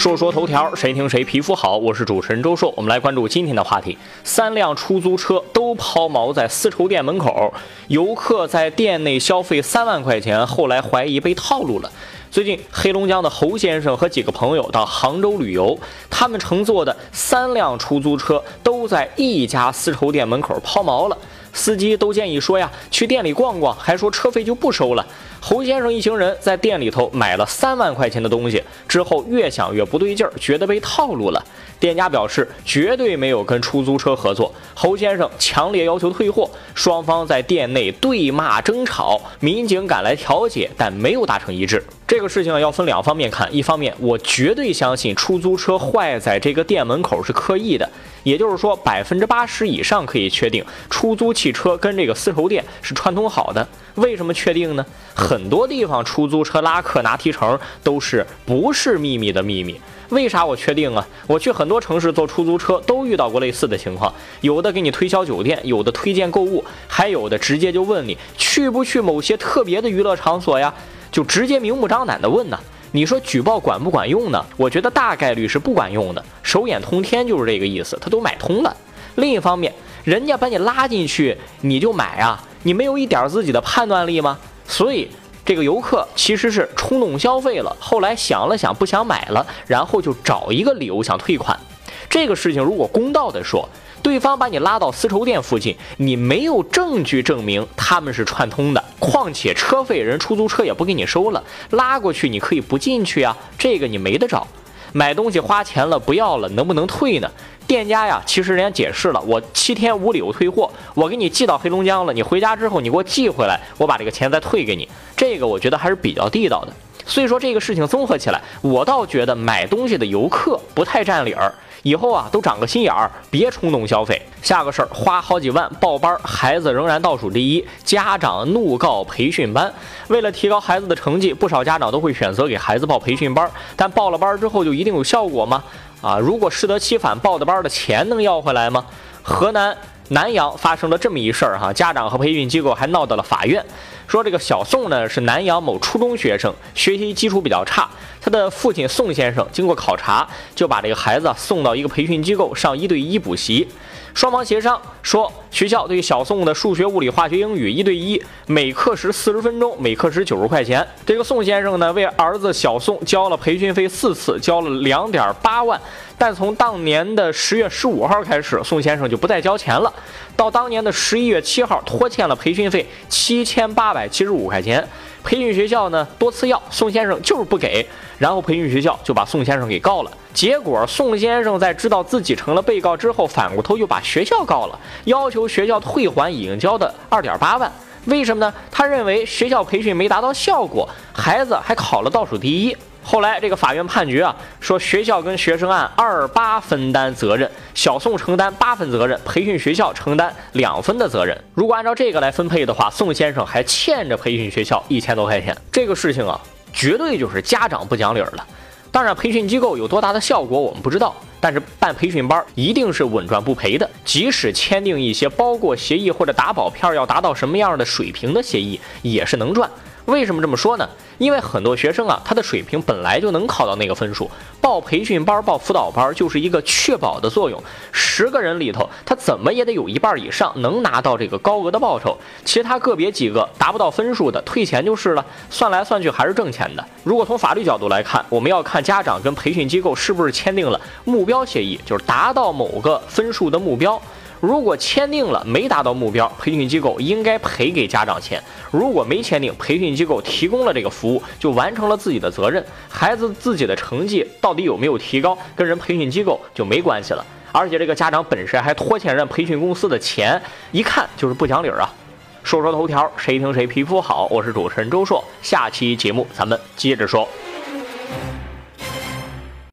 说说头条，谁听谁皮肤好。我是主持人周硕，我们来关注今天的话题：三辆出租车都抛锚在丝绸店门口，游客在店内消费三万块钱，后来怀疑被套路了。最近，黑龙江的侯先生和几个朋友到杭州旅游，他们乘坐的三辆出租车都在一家丝绸店门口抛锚了。司机都建议说呀，去店里逛逛，还说车费就不收了。侯先生一行人在店里头买了三万块钱的东西，之后越想越不对劲儿，觉得被套路了。店家表示绝对没有跟出租车合作。侯先生强烈要求退货，双方在店内对骂争吵，民警赶来调解，但没有达成一致。这个事情要分两方面看，一方面我绝对相信出租车坏在这个店门口是刻意的，也就是说百分之八十以上可以确定出租汽车跟这个丝绸店是串通好的。为什么确定呢？很多地方出租车拉客拿提成都是不是秘密的秘密。为啥我确定啊？我去很多城市坐出租车都遇到过类似的情况，有的给你推销酒店，有的推荐购物，还有的直接就问你去不去某些特别的娱乐场所呀？就直接明目张胆的问呢？你说举报管不管用呢？我觉得大概率是不管用的。手眼通天就是这个意思，他都买通了。另一方面，人家把你拉进去，你就买啊？你没有一点自己的判断力吗？所以。这个游客其实是冲动消费了，后来想了想不想买了，然后就找一个理由想退款。这个事情如果公道的说，对方把你拉到丝绸店附近，你没有证据证明他们是串通的，况且车费人出租车也不给你收了，拉过去你可以不进去啊，这个你没得找。买东西花钱了不要了，能不能退呢？店家呀，其实人家解释了，我七天无理由退货，我给你寄到黑龙江了，你回家之后你给我寄回来，我把这个钱再退给你。这个我觉得还是比较地道的。所以说这个事情综合起来，我倒觉得买东西的游客不太占理儿。以后啊，都长个心眼儿，别冲动消费。下个事儿，花好几万报班，孩子仍然倒数第一，家长怒告培训班。为了提高孩子的成绩，不少家长都会选择给孩子报培训班。但报了班之后就一定有效果吗？啊，如果适得其反，报的班的钱能要回来吗？河南南阳发生了这么一事儿哈，家长和培训机构还闹到了法院。说这个小宋呢是南阳某初中学生，学习基础比较差。他的父亲宋先生经过考察，就把这个孩子送到一个培训机构上一对一补习。双方协商说，学校对小宋的数学、物理、化学、英语一对一，每课时四十分钟，每课时九十块钱。这个宋先生呢，为儿子小宋交了培训费四次，交了两点八万。但从当年的十月十五号开始，宋先生就不再交钱了。到当年的十一月七号，拖欠了培训费七千八百百七十五块钱。培训学校呢多次要，宋先生就是不给，然后培训学校就把宋先生给告了。结果宋先生在知道自己成了被告之后，反过头又把学校告了，要求学校退还已经交的二点八万。为什么呢？他认为学校培训没达到效果，孩子还考了倒数第一。后来这个法院判决啊，说学校跟学生按二八分担责任，小宋承担八分责任，培训学校承担两分的责任。如果按照这个来分配的话，宋先生还欠着培训学校一千多块钱。这个事情啊，绝对就是家长不讲理了。当然，培训机构有多大的效果我们不知道，但是办培训班一定是稳赚不赔的。即使签订一些包过协议或者打保票，要达到什么样的水平的协议，也是能赚。为什么这么说呢？因为很多学生啊，他的水平本来就能考到那个分数，报培训班、报辅导班就是一个确保的作用。十个人里头，他怎么也得有一半以上能拿到这个高额的报酬，其他个别几个达不到分数的，退钱就是了。算来算去还是挣钱的。如果从法律角度来看，我们要看家长跟培训机构是不是签订了目标协议，就是达到某个分数的目标。如果签订了没达到目标，培训机构应该赔给家长钱；如果没签订，培训机构提供了这个服务，就完成了自己的责任。孩子自己的成绩到底有没有提高，跟人培训机构就没关系了。而且这个家长本身还拖欠人培训公司的钱，一看就是不讲理啊！说说头条，谁听谁皮肤好。我是主持人周硕，下期节目咱们接着说。